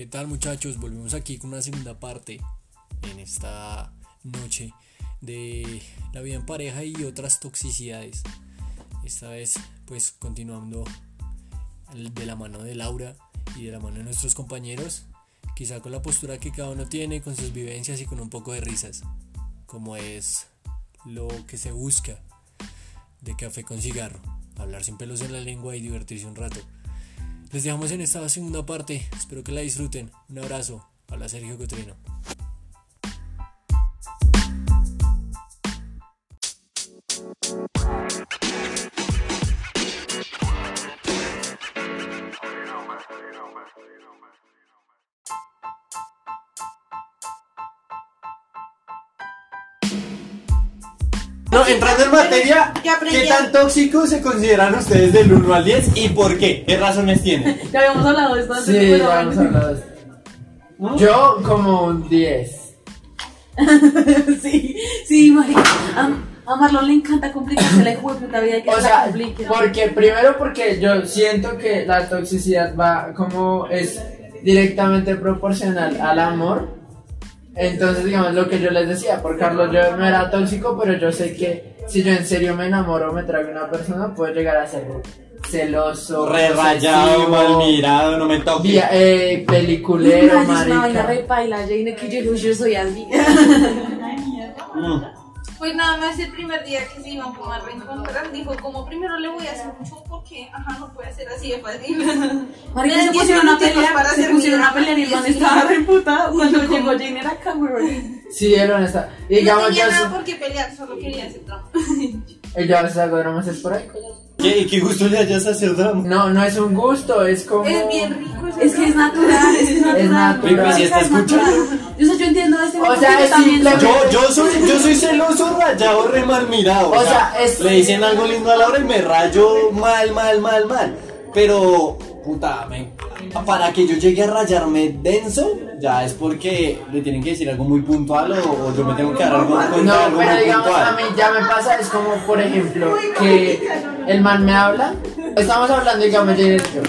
¿Qué tal muchachos? Volvemos aquí con una segunda parte en esta noche de la vida en pareja y otras toxicidades. Esta vez pues continuando de la mano de Laura y de la mano de nuestros compañeros, quizá con la postura que cada uno tiene, con sus vivencias y con un poco de risas, como es lo que se busca de café con cigarro, hablar sin pelos en la lengua y divertirse un rato. Les dejamos en esta segunda parte. Espero que la disfruten. Un abrazo. Habla Sergio Cotrino. Entrando en materia, ¿qué tan tóxicos se consideran ustedes del 1 al 10 y por qué? ¿Qué razones tienen? Ya habíamos hablado de esto antes. Sí, ya hemos hablado de esto. Yo como un 10. sí, sí, marica. A, a Marlon le encanta complicarse la puta vida y que O se sea, complique. porque primero porque yo siento que la toxicidad va como es directamente proporcional al amor. Entonces, digamos, lo que yo les decía, por Carlos yo no era tóxico, pero yo sé que si yo en serio me enamoro o me traigo una persona, puedo llegar a ser celoso, Re rayado, mal mirado, no me toques. eh, Uy, peliculero, marica, es una vaina marica. re paila, Jane, que yo, yo soy así. Pues nada más el primer día que se iban como a reencontrar, dijo como primero le voy a hacer mucho porque, ajá, no puede ser así de fácil. Marica, se pusieron a 10 minutos pelear, para se pusieron a pelear y el man estaba así. re puta. Cuando llegó. Jane era Cameron. Sí, él honesta. Y no tenía nada por qué pelear, solo quería hacer drama. eh, yo a veces hago dramas esporádicos. ¿Qué, ¿Qué gusto le hayas a hacer drama? No, no es un gusto, es como. Es bien rico Es que es natural, es que es natural. natural. Pero si está Es natural. Yo, sé, yo entiendo a este O sea, es yo soy, yo soy celoso, rayado, re mal mirado. O sea, es- Le dicen algo lindo a Laura y me rayo mal, mal, mal, mal. Pero, puta, me- para que yo llegue a rayarme denso, ya es porque le tienen que decir algo muy puntual o, o yo me tengo que dar algo, de No, algo pero muy digamos, puntual. a mí ya me pasa, es como, por ejemplo, que el man me habla, estamos hablando, digamos, de yo,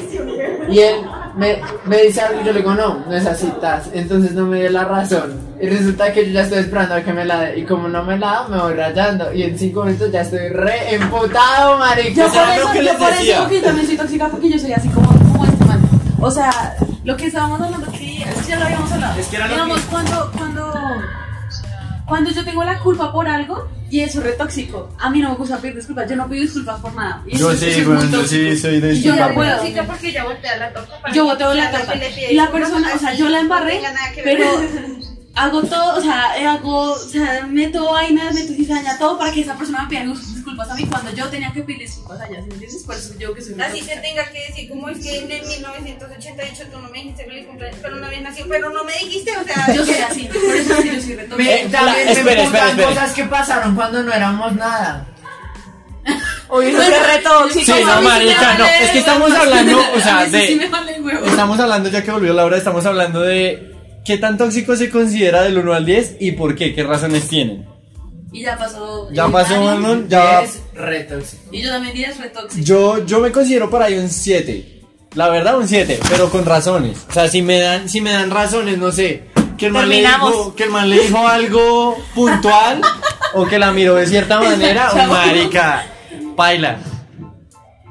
y él me, me dice algo y yo le digo, no, no es así, tas, entonces no me dio la razón. Y resulta que yo ya estoy esperando a que me la dé, y como no me la da, me voy rayando, y en cinco minutos ya estoy re emputado, marica. Yo por eso, que yo por eso decía. digo que yo también soy tóxica porque yo soy así como. O sea, lo que estábamos hablando que es que ya lo habíamos hablado. Es que era lo Digamos, que- cuando, cuando, cuando yo tengo la culpa por algo y eso es re tóxico. A mí no me gusta pedir disculpas, yo no pido disculpas por nada. Y eso- eso es muy tóxico. soy de Y yo no puedo. Porque ella voltea la torta. Yo boteo la torta. Y la persona, o sea, yo la embarré, pero hago todo, o sea, hago, o sea, meto vainas, meto cizaña, todo para que esa persona me pida dis- disculpas a mí cuando yo tenía que pedir disculpas a ella, ¿sí me entiendes? Por eso yo que soy una Así se tenga que decir, como es que en 1988 tú no me dijiste feliz cumpleaños, pero no había nacido, pero no me dijiste, o sea, Yo soy así, por eso es que yo soy también emputan espere, espere. cosas que pasaron cuando no éramos nada. Oye, eso es re tóxico. Sí, no, sí me marica, no, es que estamos hablando, o sea, sí de- sí. Estamos hablando, ya que volvió Laura, estamos hablando de qué tan tóxico se considera del 1 al 10 y por qué, qué razones tienen. Y ya pasó. Ya pasó, Manon, ya. Es re tóxico. Y yo también diría es re tóxico. Yo, yo me considero por ahí un 7. La verdad, un 7, pero con razones. O sea, si me dan, si me dan razones, no sé. Que el, man le dijo, que el man le dijo algo puntual o que la miró de cierta manera, o marica, paila.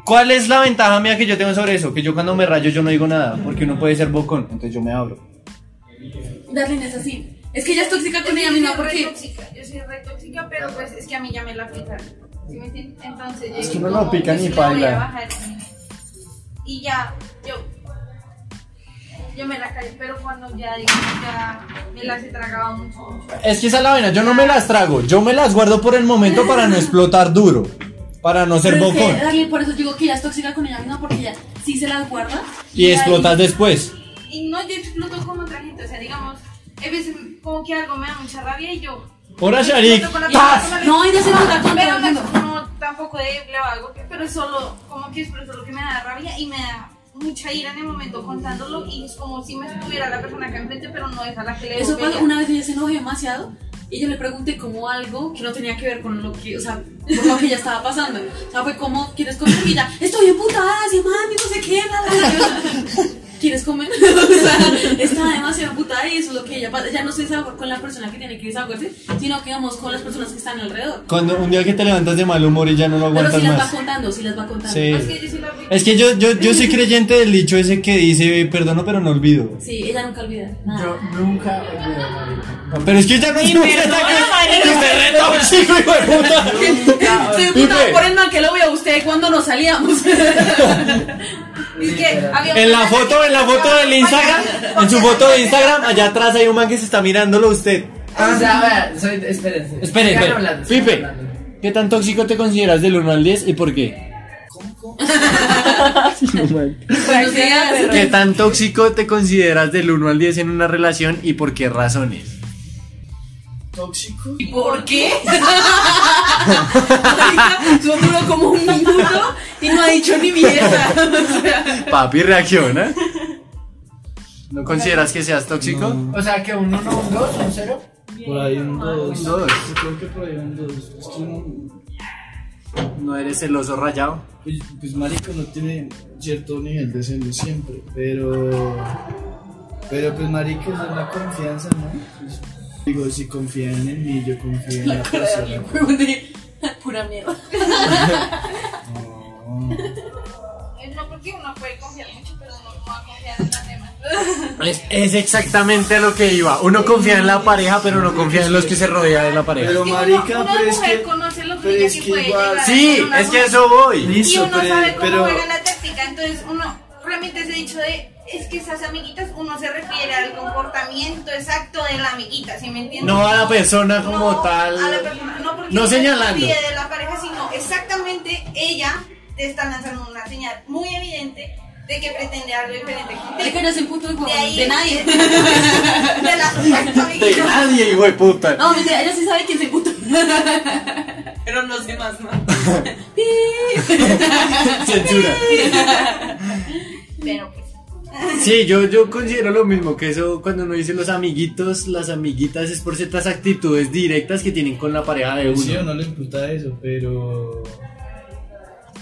¿Cuál es la ventaja mía que yo tengo sobre eso? Que yo cuando me rayo yo no digo nada, porque uno puede ser bocón, entonces yo me abro. Darlene es así. Es que ella es tóxica con yo ella misma porque. tóxica, yo soy re tóxica, pero pues es que a mí ya me la picaron. ¿Sí me entiendes? Entonces Es yo que digo, no lo como, pican pues, ni sí la voy a paila. bajar. Y ya, yo. Yo me la callé, pero cuando ya digamos ya me las he tragado mucho, mucho. Es que esa es la vaina, yo no me las trago, yo me las guardo por el momento para no explotar duro, para no ser Pero es que, bocón. Darlene, por eso digo que ella es tóxica con ella misma porque ella sí se las guarda. Y ahí- explotas después. Y no, yo exploto gente, o sea, digamos, a veces como que algo me da mucha rabia y yo. Con ¡Paz! persona, No, ella se nota con todo Pero el no, tampoco de le hago algo, pero es solo como que expreso lo que me da rabia y me da mucha ira en el momento contándolo y es como si me estuviera la persona acá enfrente, pero no es a la que le Eso pasa, una vez ella se enojó demasiado y yo le pregunté como algo que no tenía que ver con lo que, o sea, por lo que ella estaba pasando. O sea, fue como, ¿quieres comer? Y ella, estoy emputada, así, mami, no sé qué, bla. ¿Quieres comer? o sea, está demasiado putada y eso es lo que ella pasa. Ya no se desahoga con la persona que tiene que desahogarse, sino que vamos con las personas que están alrededor. Cuando un día que te levantas de mal humor y ya no lo Pero aguantas si las va más. contando, si las va contando. Sí. Es que yo sí lo aplico. Es que yo, yo, yo soy creyente del dicho ese que dice perdono pero no olvido. Sí, ella nunca olvida. Nada. Yo nunca olvido, marica. Pero es que ya no es que tóxico, hijo de puta. Estoy putada por el mal que lo veo a usted cuando nos salíamos. Es que había En la foto, en la foto del Instagram, en su foto de Instagram, allá atrás hay un man que se está mirándolo a usted. O sea, vea, soy, espérense. Espere, Sigan espere. hablando, Pipe, hablando. ¿qué tan tóxico te consideras del 1 al 10 y por qué? Buenos días. ¿Qué tan tóxico te consideras del 1 al 10 en una relación y por qué razones? Tóxico. ¿Y por qué? Eso duró como un minuto y no ha dicho ni mierda. O sea, Papi, reacciona. ¿No consideras que seas tóxico? O sea, que un 1, un 2, un 0. Por ahí un 2. Un dos. Yo creo que por ahí un 2. Es que no. ¿No eres celoso rayado? Pues, pues marico no tiene cierto nivel de celo siempre, pero pero pues marico es la confianza, ¿no? Pues, digo, si confían en mí, yo confío en la persona. huevón de pura mierda. No. No, porque uno puede confiar mucho, pero uno no va a confiar en las demás. Es, es exactamente lo que iba. Uno confía en la pareja, pero no confía en los que se rodean de la pareja. Pero marica, una pero es mujer que conoce lo que es sí que puede igual- llegar Sí, es que eso voy. Y Listo, uno pero- sabe cómo pero- juega la táctica, entonces uno realmente ese dicho de es que esas amiguitas uno se refiere al comportamiento exacto de la amiguita, ¿sí me entiendes? No a la persona como No tal. a la persona, no porque No se señalando. de la pareja, sino exactamente ella te está lanzando una señal muy evidente de que pretende algo diferente Es contigo. que no es el punto de De ahí de nadie. de De nadie, hijo de puta. No, mentira, ella sí sabe quién es el puto. Pero no sé más, ¿no? Censura. Pero pues. Sí, yo, yo considero lo mismo, que eso cuando uno dice los amiguitos, las amiguitas es por ciertas actitudes directas que tienen con la pareja de sí o uno. no le imputa eso, pero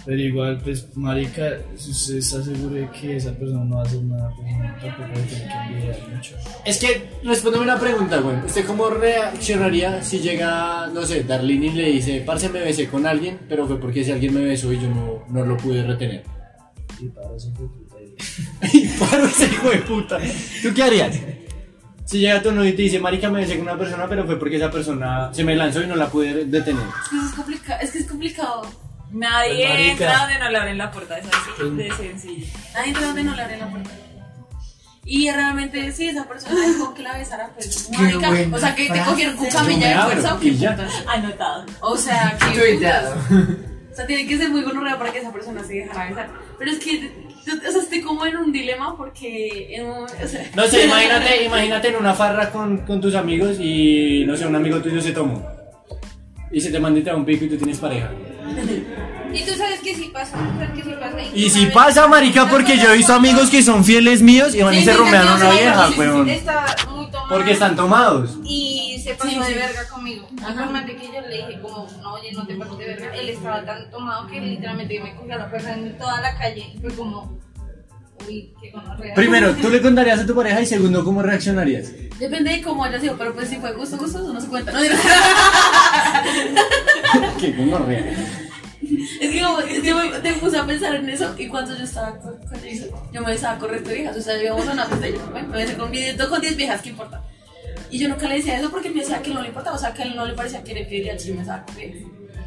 pero igual pues marica, si usted está seguro de que esa persona no va a hacer nada, pues no, tampoco le tiene que envidiar mucho. Es que, respóndeme una pregunta, güey. ¿Usted cómo reaccionaría si llega, no sé, Darlene y le dice, parce, me besé con alguien, pero fue porque ese alguien me besó y yo no, no lo pude retener? Y para eso puta. Y paro ese hijo de puta. ¿Tú qué harías? Si llega tu novio y te dice, marica, me besé con una persona, pero fue porque esa persona se me lanzó y no la pude detener. Es que es complicado. Es que es complicado. Nadie Pues, marica. entra donde no le abren la puerta, es así de sencillo. Nadie entra donde no le abren la puerta. Y realmente, sí, esa persona dijo que la besara, pues, marica. buena O sea, que te frase. cogieron con Yo camilla de abro, fuerza o qué y ya. putas. Anotado. O sea, que. Tuiteado. O sea, tiene que ser muy gonorrea para que esa persona se dejara besar. Pero es que, yo- o sea, estoy como en un dilema porque. En un, o sea, No sé, imagínate, imagínate en una farra con, con tus amigos y, no sé, un amigo tuyo se tomó. Y se te y da un pico y tú tienes pareja. Y tú sabes que sí pasa, que sí pasa. Y tú si pasa, marica, porque yo he visto amigos que son fieles míos y van y se a una sí, vieja, weón. Porque están tomados. Y se pasó Sí, de verga conmigo. Y Ajá. por más de que yo le dije como, no, oye, no te pases de verga, él estaba tan tomado que literalmente me cogió a la fuerza en toda la calle. Y fue como, uy, qué gonorrea. Primero, ¿tú le contarías a tu pareja? Y segundo, ¿cómo reaccionarías? Depende de cómo haya sido, pero pues si fue gusto, gusto, eso no se cuenta. No, Qué gonorrea. Es que como, yo me, te puse a pensar en eso y cuando yo estaba con, con Jason, yo me resto de viejas, o sea, íbamos a una fiesta y yo, me besé con, mi- con 10 viejas, ¿qué importa? Y yo nunca le decía eso porque me decía que no le importaba, o sea, que a él no le parecía que le quería si me viejas.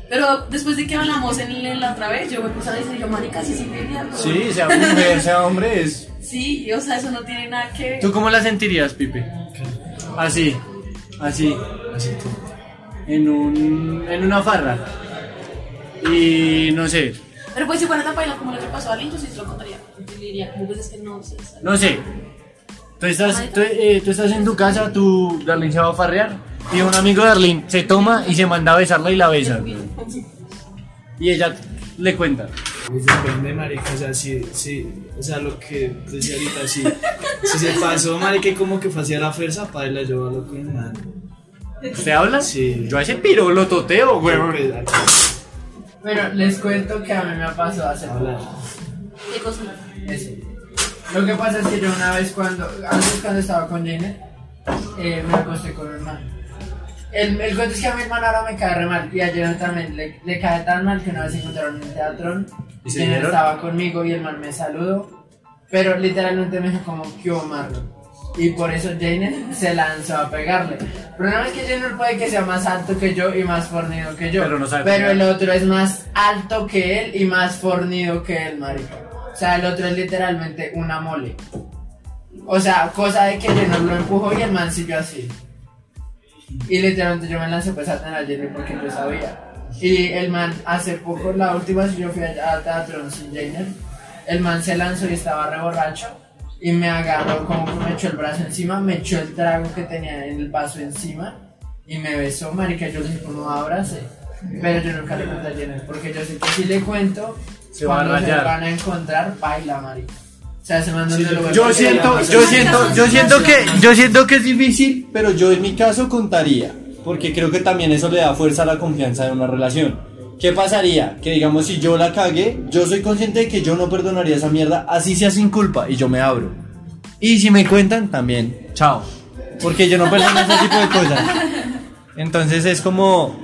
Pero después de que hablamos en, la otra vez, yo me puse a decir, yo, marica, sí, sí, pero- Sí, sea mujer, sea hombre, es... Sí, o sea, eso no tiene nada que ver. ¿Tú cómo la sentirías, Pipe? Así, así, Así en un... en una farra. Y no sé, Pero pues si fuera tan baila como lo que pasó a Lynn, yo sí se lo contaría. Yo le diría, como pues es que no sé. no sé. Tú estás, tú, eh, tú estás en tu casa, tu Darlene se va a farrear y un amigo de Darlene se toma y se manda a besarla y la besa. Y ella le cuenta. Pues depende, marica, o sea, si, si, o sea, lo que decía ahorita, si, si se pasó, marica, y como que fue hacia la fuerza, para yo a lo que man. ¿Usted habla? Sí. Yo a ese piro lo toteo, weón. Bueno, les cuento que a mí me pasó hace poco. ¿Qué cosa? Eso. Lo que pasa es que yo una vez cuando, antes cuando estaba con Janet, eh, me acosté con un man. El, el cuento es que a mi hermano ahora me cae re mal y a Janet también le, le cae tan mal que una vez se encontraron en el teatro ¿Y estaba conmigo y el man me saludó, pero literalmente me dijo como, ¿qué hubo, Marlon? Y por eso Janet se lanzó a pegarle. El problema es que Janet puede que sea más alto que yo y más fornido que yo. Pero no sabe Pero el otro es más alto que él y más fornido que él, marica. O sea, el otro es literalmente una mole. O sea, cosa de que Jenner lo empujó y el man siguió así. Y literalmente yo me lancé pues a tener a Jenner porque yo sabía. Y el man, hace poco, la última vez que yo fui a, a teatro sin Jenner, el man se lanzó y estaba re borracho. Y me agarró como que me echó el brazo encima, me echó el trago que tenía en el vaso encima y me besó, marica, yo le dije como abrace. Pero yo nunca le conté a Jenner porque yo sé que si le cuento, Se va a cuando se van a encontrar, baila, marica. O sea, se mandan de lo Yo siento, yo siento, yo siento que, yo siento que es difícil, pero yo en mi caso contaría, porque creo que también eso le da fuerza a la confianza de una relación. ¿Qué pasaría? Que digamos si yo la cagué, yo soy consciente de que yo no perdonaría esa mierda, así sea sin culpa, y yo me abro. Y si me cuentan, también, chao. Porque yo no perdono ese tipo de cosas. Entonces es como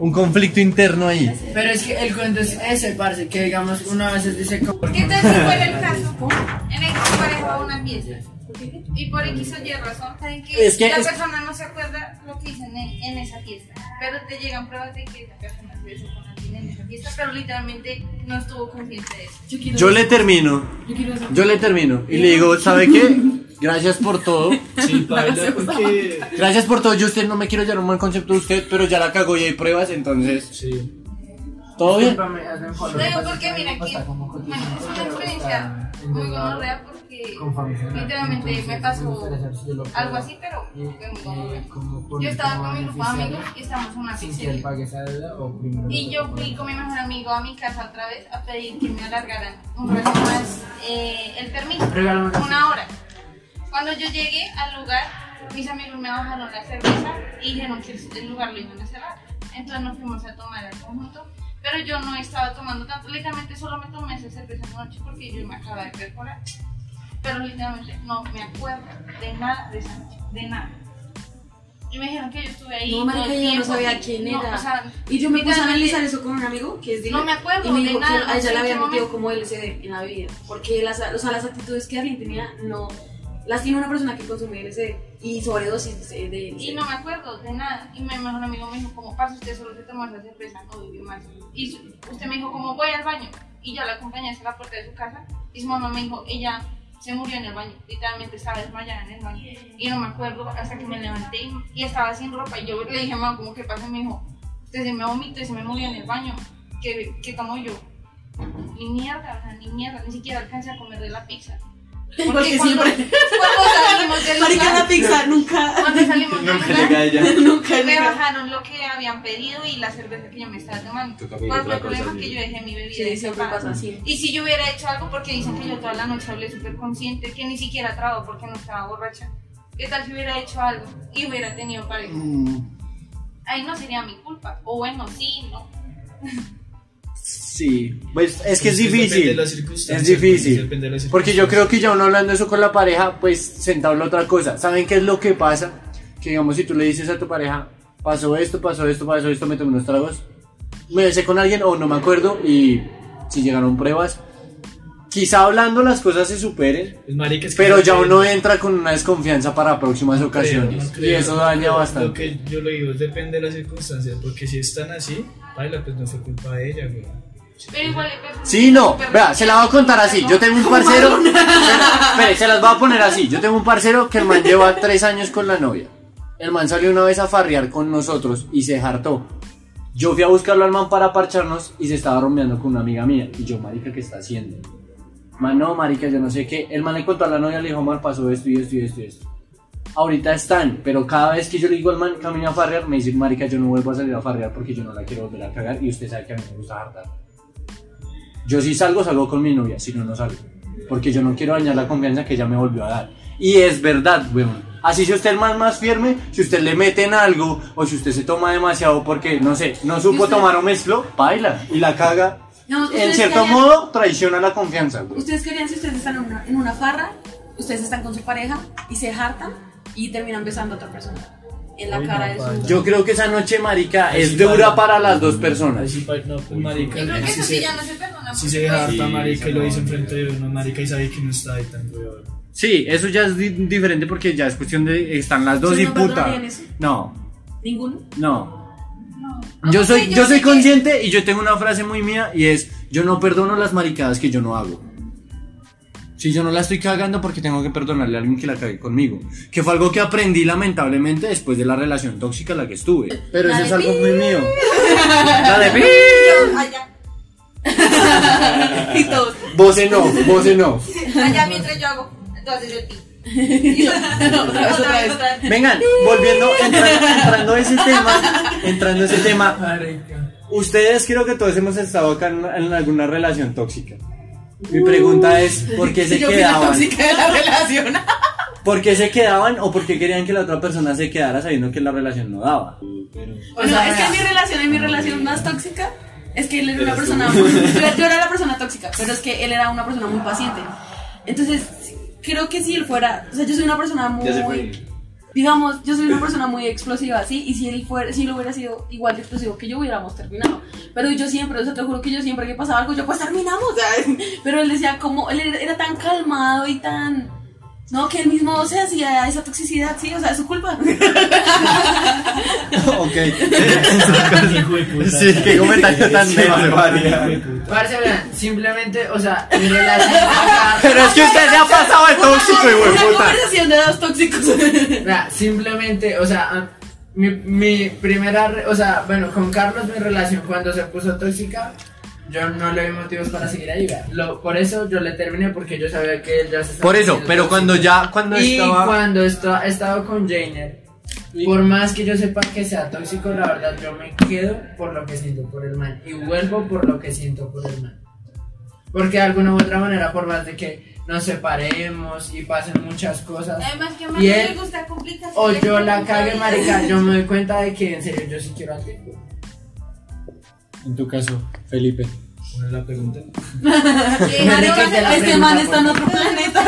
un conflicto interno ahí. Pero es que el cuento es ese, parce, que digamos, una vez dice como... Porque entonces si fuera el caso, en el que una fiesta y por X o Y razón, saben que, Es que la es- persona no se acuerda lo que hizo en, en esa fiesta, pero te llegan pruebas de que esa persona se besó con alguien en esa fiesta, pero literalmente no estuvo consciente de eso. Yo le termino, yo le termino y le digo, ¿sabe qué? Gracias por todo. Sí, baila porque. Gracias por todo. Yo usted no me quiero llevar un mal concepto de usted, pero ya la cagó y hay pruebas, entonces. Sí. ¿Todo bien? Pasa porque que mira cotizar, es una experiencia muy gonorrea porque con familia, literalmente me pasó algo así, pero Yo estaba con mi grupo de amigos y estábamos en una pizzería. Y yo fui con mi mejor amigo a mi casa otra vez a pedir que me alargaran un rato más eh, el permiso, una hora. Cuando yo llegué al lugar, mis amigos me bajaron la cerveza y dijeron que el lugar lo iban a cerrar. Entonces nos fuimos a tomar al conjunto, pero yo no estaba tomando tanto, literalmente solo me tomé esa cerveza anoche porque yo me acababa de perforar. Pero literalmente no me acuerdo de nada de esa noche, de nada. Y me dijeron que yo estuve ahí. No, marica, yo no sabía quién no, era. o sea, Y yo me puse a analizar eso con un amigo que es de No me acuerdo y me de dijo nada, que no a ella le había metido como LSD en la vida. Porque las, o sea, las actitudes que alguien tenía no las tiene una persona que consume LSD y sobredosis de, de Y no me acuerdo de nada. Y mi mejor amigo me dijo, como pasa usted solo se tomó esa cerveza, no vivió más. Y usted me dijo, como voy al baño. Y yo la acompañé hasta la puerta de su casa. Y su mamá me dijo, ella se murió en el baño. Literalmente estaba desmayada en el baño. Y no me acuerdo hasta que me levanté y, y estaba sin ropa. Y yo le dije, mamá, ¿cómo que pasa? Y me dijo, usted se me vomitó y se me murió en el baño. ¿Qué, qué tomo yo? Ni mierda, o sea, ni mierda. Ni siquiera alcancé a comer de la pizza. Porque cuando- siempre. Cuando salimos del lugar- la pizza nunca. cuando salimos del lugar, ella. nunca me nunca. bajaron lo que habían pedido y la cerveza que yo me estaba tomando. ¿Cuál fue el otra cosa, problema? sí. Que yo dejé mi bebida Sí, siempre pasa así. Y si yo hubiera hecho algo, porque dicen que yo toda la noche hablé súper consciente, que ni siquiera trago porque no estaba borracha. ¿Qué tal si hubiera hecho algo y hubiera tenido pareja? Mm, Ahí no sería mi culpa. O bueno, sí, ¿no? Sí, pues es que es de difícil. Es difícil. de Porque yo creo que ya uno hablando eso con la pareja, pues sentado en otra cosa. ¿Saben qué es lo que pasa? Que digamos, si tú le dices a tu pareja, pasó esto, pasó esto, pasó esto, me tomé unos tragos, me besé con alguien o no me acuerdo y si llegaron pruebas, quizá hablando las cosas se superen, Es marica, es que pero no ya uno entra con una desconfianza para próximas no creo, ocasiones y eso daña Lo- bastante. Lo que yo le digo es depende de las circunstancias, porque si están así, baila, pues no fue culpa de ella, güey. Pero igual Sí, no, vea, se la voy a contar así. Yo tengo un parcero. Espere, se las voy a poner así. Yo tengo un parcero que el man lleva tres años con la novia. El man salió una vez a farrear con nosotros y se hartó. Yo fui a buscarlo al man para parcharnos y se estaba rompeando con una amiga mía. Y yo, marica, ¿qué está haciendo? Man, no, marica, yo no sé qué. El man le contó a la novia, le dijo, man, pasó esto y esto y esto y esto. Ahorita están, pero cada vez que yo le digo al man, camino a farrear, me dice, marica, yo no vuelvo a salir a farrear porque yo no la quiero volver a cagar y usted sabe que a mí me gusta hartar. Yo si salgo, salgo con mi novia, si no, no salgo. Porque yo no quiero dañar la confianza que ella me volvió a dar. Y es verdad, weón. Así si usted es más, más firme, si usted le mete en algo, o si usted se toma demasiado porque, no sé, no supo tomar o mezcló, baila y la caga. Digamos, en cierto querían- modo traiciona la confianza, güey. Ustedes querían si ustedes están en una, en una farra, ustedes están con su pareja y se hartan y terminan besando a otra persona en la cara no, de su. Yo creo que esa noche, marica, es sí, dura para las dos personas. sí, no, pues, marica. Yo creo que si eso sí se- ya no se perdona. Si se pues, harta, Sí, marica, y lo dice enfrente de uno, marica, y sabe que no está ahí tan. Sí, eso ya es di- diferente porque ya es cuestión de están las dos y ¿Ustedes no puta. No, ¿Ninguno? no. Yo soy, yo soy que- consciente y yo tengo una frase muy mía y es yo no perdono las maricadas que yo no hago. Si yo no la estoy cagando porque tengo que perdonarle a alguien que la cague conmigo. Que fue algo que aprendí lamentablemente después de la relación tóxica en la que estuve. Pero La eso es algo muy mío. La de y todos. Voce no, voce no. allá mientras yo hago. Entonces yo otra vez, otra vez. Vengan, volviendo, entra- entrando a ese tema, entrando a ese tema, ustedes creo que todos hemos estado acá en, en alguna relación tóxica. Mi pregunta es, ¿por qué se Yo fui la quedaban? tóxica de la relación. ¿Por qué se quedaban o por qué querían que la otra persona se quedara sabiendo que la relación no daba? Bueno, sea, es que en mi relación, en mi relación más tóxica, es que él era una persona. Yo, yo era la persona tóxica, pero es que él era una persona muy paciente. Entonces, creo que si él fuera. O sea, yo soy una persona muy. Ya se fue. Digamos, yo soy una persona muy explosiva, ¿sí? Y si él fuera, si él hubiera sido igual de explosivo que yo, hubiéramos terminado. Pero yo siempre, o sea, te juro que yo siempre que pasaba algo, yo pues terminamos, ¿sabes? Pero él decía como, él era, era tan calmado y tan. No, que él mismo se hacía esa toxicidad, sí, o sea, es su culpa. ok. Sí, qué comentario tan de vean, simplemente, o sea, mi relación con Carlos- Pero es que usted se ha pasado de tóxico, Una puta. conversación de dos tóxicos. Simplemente, o sea, mi, mi primera, re- o sea, bueno, con Carlos mi relación cuando se puso tóxica, yo no le vi motivos para seguir ahí, vea. Lo, por eso yo le terminé porque yo sabía que él ya se estaba Por eso, pero cuando ya, cuando Y estaba... cuando esto- he estado con Jainer, por más que yo sepa que sea tóxico, la verdad yo me quedo por lo que siento por el man y vuelvo por lo que siento por el man. Porque de alguna u otra manera, por más de que nos separemos y pasen muchas cosas, Además, que a Y él- le gusta complicarse. o yo la cague, marica, yo me doy cuenta de que en serio yo sí quiero a alguien. En tu caso, Felipe. Una la pregunta. Este man está en por otro planeta.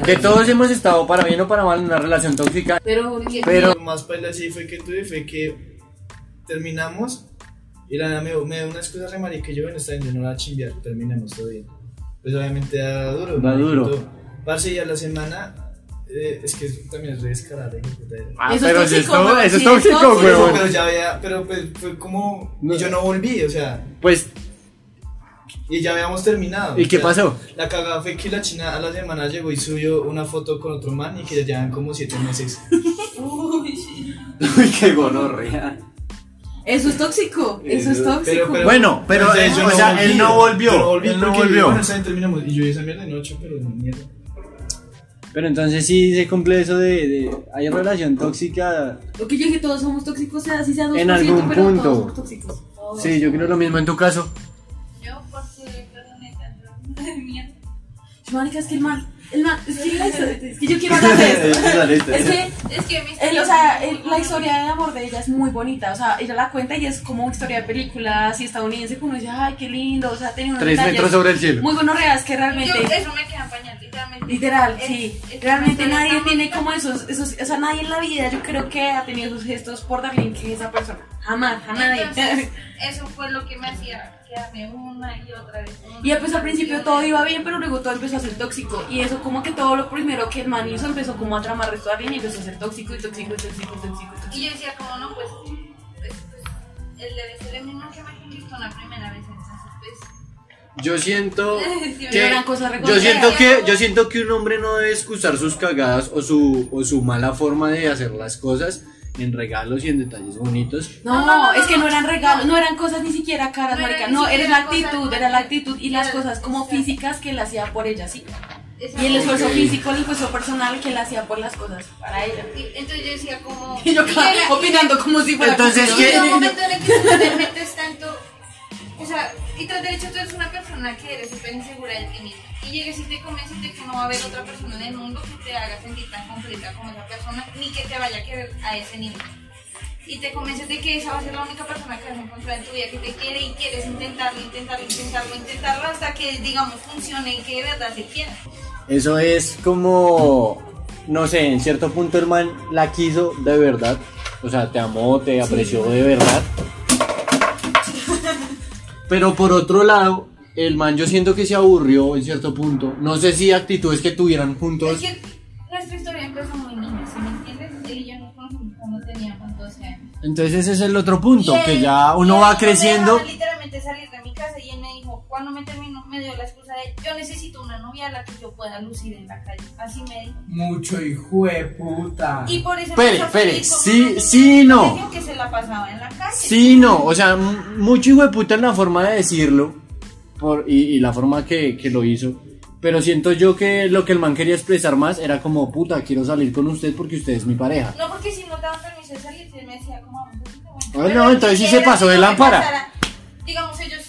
Que todos hemos estado para bien o para mal en una relación tóxica. Pero, Pero- Lo más paila sí fue que tuve fue que terminamos y la nada me, me dio una excusa re marica que yo bueno está bien, yo no la chimbear, terminamos todo bien. Pues obviamente da duro. Da duro. Parce y a la semana eh, es que también es re descarado, hijo de. Ah, Eso es pero tóxico, eso es eso es sí, es tóxico. Pero, pero ya había, pero pues fue como, No. y yo no volví, o sea, Pues, y ya habíamos terminado. ¿y qué sea, pasó? La cagada fue que la china a la semana llegó y subió una foto con otro man y que ya llevan como siete meses. Uy, qué gonorrea. Eso es tóxico. Eso es tóxico. Pero- pero- Bueno, pero, eh, yo o sea, volví, él no volvió. no él no volvió. Bueno, terminamos. Y yo esa mierda de noche, pero mierda. Pero entonces sí se cumple eso de, de hay relación tóxica. Lo que yo dije, todos somos tóxicos, sea así sea 2%, En algún pero punto. todos somos tóxicos. Todos. Sí, yo creo lo mismo en tu caso. Yo, porque perdoné tanto de mierda. Marica, es que el man, el man, es que, es que yo quiero hablar de esto. Es que Es que mi El, o sea, el- la historia de amor de ella es muy bonita, o sea, ella la cuenta y es como una historia de película así estadounidense, que uno dice, ay, qué lindo, o sea, tenía unos Tres metros sobre el cielo. Muy buenos reales que Yo, realmente, eso me queda pañal, literalmente. literal, Es- sí, es realmente nadie tiene como esos, esos, o sea, nadie en la vida yo creo que ha tenido esos gestos por darle en esa persona, jamás, a nadie. Entonces, eso fue lo que me hacía una y otra vez. una Y pues al principio todo iba bien, pero luego todo empezó a ser tóxico. Y eso como que todo lo primero que el man hizo empezó como a tramar esto a alguien y empezó a ser tóxico y tóxico y tóxico y tóxico. y tóxico. Y yo decía, como no, pues, pues, pues él debe ser el mismo que me conquistó la primera vez. Entonces, pues, Yo siento que yo siento que yo siento que un hombre no debe excusar sus cagadas o su o su mala forma de hacer las cosas en regalos y en detalles bonitos. No, No, no, no, es que no, eran regalos, no. no eran cosas ni siquiera caras, No marica. No, era la actitud, era la actitud y las cosas como físicas que él hacía por ella, sí. Y el esfuerzo físico, el esfuerzo personal que él hacía por las cosas para ella. Y entonces yo decía, como. Y yo opinando como si fuera Entonces, Y ¿qué? llega un momento en el que tú te metes tanto. O sea, y tras derecho tú eres una persona que eres súper insegura de ti misma. Y llegues y te convences de que no va a haber otra persona en el mundo que te haga sentir tan completa como esa persona, ni que te vaya a querer a ese nivel. y te convences de que esa va a ser la única persona que vas a encontrar en tu vida que te quiere y quieres intentarlo, intentarlo, intentarlo, intentarlo hasta que, digamos, funcione y que de verdad te quiera. Eso es como, no sé, en cierto punto el man la quiso de verdad. O sea, te amó, te apreció de verdad. Pero por otro lado, el man yo siento que se aburrió en cierto punto. No sé si actitudes que tuvieran Es juntos. que nuestra historia empezó muy niña, ¿sí me entiendes? Él y yo nos conocimos cuando teníamos 12 años. Entonces ese es el otro punto, que ya uno va creciendo. dejaba cuando me terminó, me dio la excusa de, yo necesito una novia a la que yo pueda lucir en la calle. Así me dijo. Mucho hijo de puta. Y por eso espere, con sí, sí, no. que se la pasaba en la calle. Sí, no, o sea, mucho hijo de puta en la forma de decirlo por, y, y la forma que, que lo hizo. Pero siento yo que lo que el man quería expresar más era como, puta, quiero salir con usted porque usted es mi pareja. No, porque si no te daban permiso de salir, me decía, como vamos. Ah, no, entonces sí se pasó de lámpara. pasara. Digamos, ellos,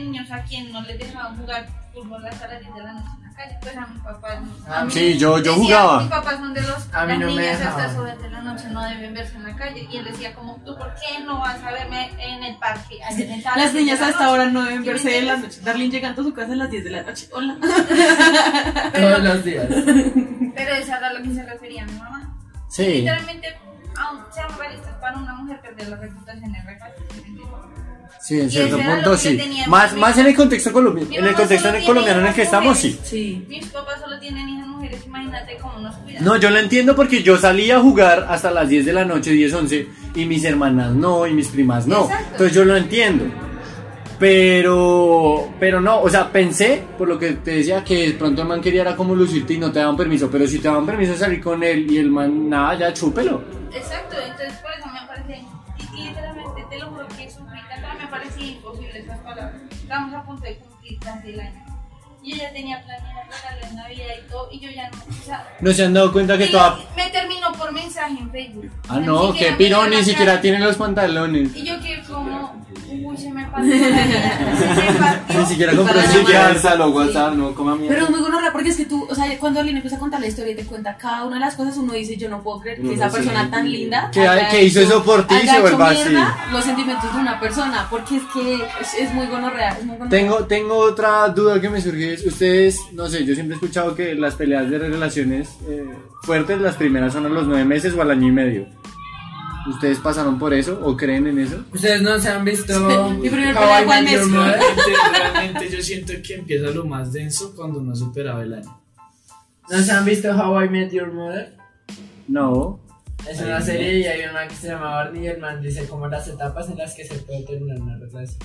niños a quien no les dejaban jugar fútbol hasta las 10 de la noche en la calle, pues a mis papás. Ah, mí sí, yo- yo decía, jugaba. Mis papás son de los. A mí las no me niñas hasta dejaban. esas horas de la noche no deben verse en la calle. Y él decía, como, ¿tú por qué no vas a verme en el parque? Tal- Las niñas la hasta noche?" ahora no deben ¿Sí me verse en la noche. Darlene llegando a su casa a las 10 de la noche. Hola. Todos los días. Pero eso era a lo que se refería mi mamá. Sí. Literalmente, aun seamos realistas, para una mujer perder la reputación es re fácil, ¿sí en cierto punto sí. Más, más en el contexto colombiano, en el contexto colombiano en el que estamos, sí. Sí. Mis papás solo tienen hijas mujeres, imagínate cómo nos cuidan. No, yo lo entiendo porque yo salía a jugar hasta las 10 de la noche, 10, 11, y mis hermanas no, y mis primas no. Exacto. Entonces yo lo entiendo. Pero, pero no, o sea, pensé, por lo que te decía, que de pronto el man quería era como lucirte y no te daban permiso, pero si te daban permiso de salir con él y el man, nada, ya chúpelo. Exacto, entonces por Estamos a punto de cumplir casi el año. Y yo ya tenía planeado regalo en Navidad y todo, y yo ya no, o sea, No se han dado cuenta que toda... me terminó por mensaje en Facebook. Ah, no, que dio ni la siquiera tiene los pantalones. Y yo que como, Ni siquiera compró llamar. celular. Alzalo, WhatsApp, no coma mierda. Pero es muy gonorrea porque es que tú, o sea, cuando alguien empieza a contar la historia y te cuenta cada una de las cosas, uno dice, yo no puedo creer que No, esa sí. persona tan linda Que- haya que hizo eso por ti se vuelva así. los sentimientos de una persona, porque es que es, es muy gonorrea. Tengo, tengo otra duda que me surge. es, Ustedes, no sé, yo siempre he escuchado que las peleas de relaciones eh, fuertes, las primeras son a los nueve meses o al año y medio. ¿Ustedes pasaron por eso o creen en eso? Ustedes no se han visto. Mi primer. Mother? Realmente, realmente yo siento que empieza lo más denso cuando no ha superado el año. ¿No se han visto How I Met Your Mother? No. Es una serie y hay una que se llama Barney y el man dice como las etapas en las que se puede terminar una relación.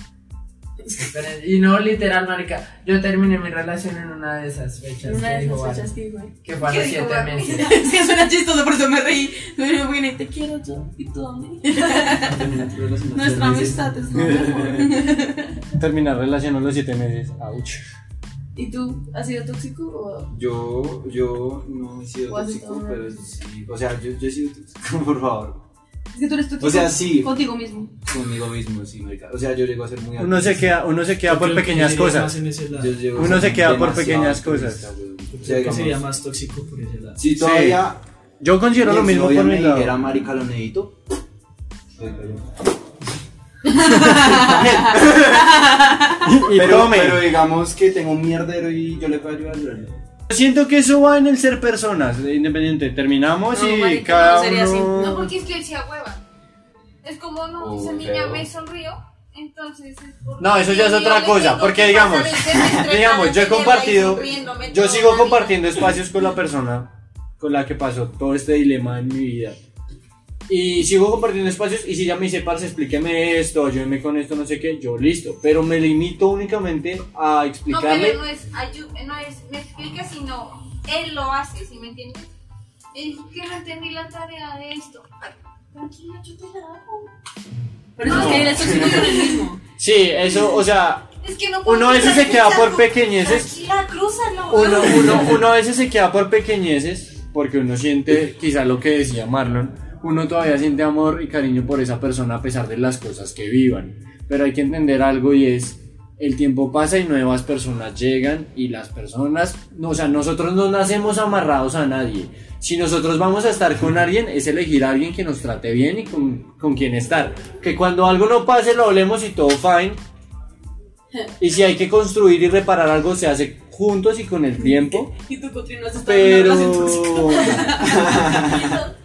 Esperen, Y no literal, marica. Yo terminé mi relación en una de esas fechas. Una que de esas fechas que ahí. Que fue a ¿Qué los dijo siete meses. Es que suena chistoso, por eso me reí. Me vine, te quiero yo y tú a mí. Nuestra amistad es lo mejor. Terminar relación a los siete meses. Ouch. ¿Y tú has sido tóxico o Yo, yo no he sido ¿O has tóxico, pero sí. O sea, yo, yo he sido tóxico, por favor. Es que tú eres tóxico? O sea, sí. Contigo mismo. Conmigo mismo, sí, marica. O sea, yo llego a ser muy Uno se queda, uno se queda por pequeñas cosas. Yo a Uno se queda por pequeñas cosas. O sea, que sería más tóxico por ese lado. Si todavía. Yo considero lo mismo por mi lado. dijera marica lo necesito. pero, pero digamos que tengo un mierdero y yo le puedo ayudar. Siento que eso va en el ser personas, eh, independiente. Terminamos No, y marica, cada no sería así. uno... No, porque es que él se hueva. Es como, no, Oh, esa niña me sonrió, entonces es No, eso ya es otra cosa, porque que digamos, digamos, yo he compartido, yo sigo compartiendo espacios con la persona con la que pasó todo este dilema en mi vida. Y sigo compartiendo espacios y si ya me dice, parce, explíqueme esto, ayúdeme con esto, no sé qué, yo listo. Pero me limito únicamente a No, explicarle. pero no es, ayu- no es, me explica, sino él lo hace, ¿sí me entiendes? Es que no entendí la tarea de esto. Tranquila, yo te la hago. Pero es que él es no el mismo. Sí, eso, o sea, Es que no puedo uno a veces se queda por pequeñeces. Uno, uno, uno a veces se queda por pequeñeces porque uno siente, quizá lo que decía Marlon, uno todavía siente amor y cariño por esa persona a pesar de las cosas que vivan. Pero hay que entender algo y es, el tiempo pasa y nuevas personas llegan y las personas, no, o sea, nosotros no nacemos amarrados a nadie. Si nosotros vamos a estar con alguien, es elegir a alguien que nos trate bien y con, con quien estar. Que cuando algo no pase lo hablemos y todo fine. Y si hay que construir y reparar algo, se hace juntos y con el tiempo. Y tú continúas estando en una Pero.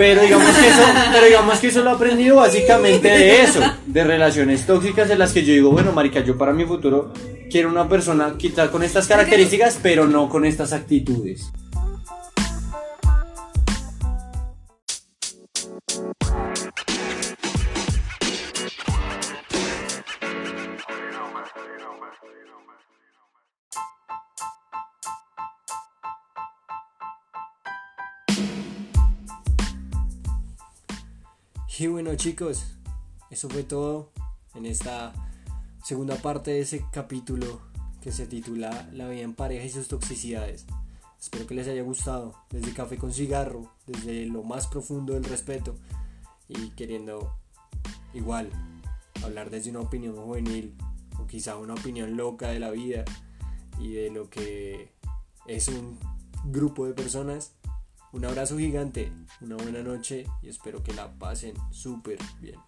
Pero digamos que eso, pero digamos que eso lo he aprendido básicamente de eso, de relaciones tóxicas en las que yo digo, bueno, marica, yo para mi futuro quiero una persona quizá con estas características, pero no con estas actitudes. Y bueno chicos, eso fue todo en esta segunda parte de ese capítulo que se titula La vida en pareja y sus toxicidades. Espero que les haya gustado, desde café con cigarro, desde lo más profundo del respeto y queriendo igual hablar desde una opinión juvenil o quizá una opinión loca de la vida y de lo que es un grupo de personas. Un abrazo gigante, una buena noche y espero que la pasen súper bien.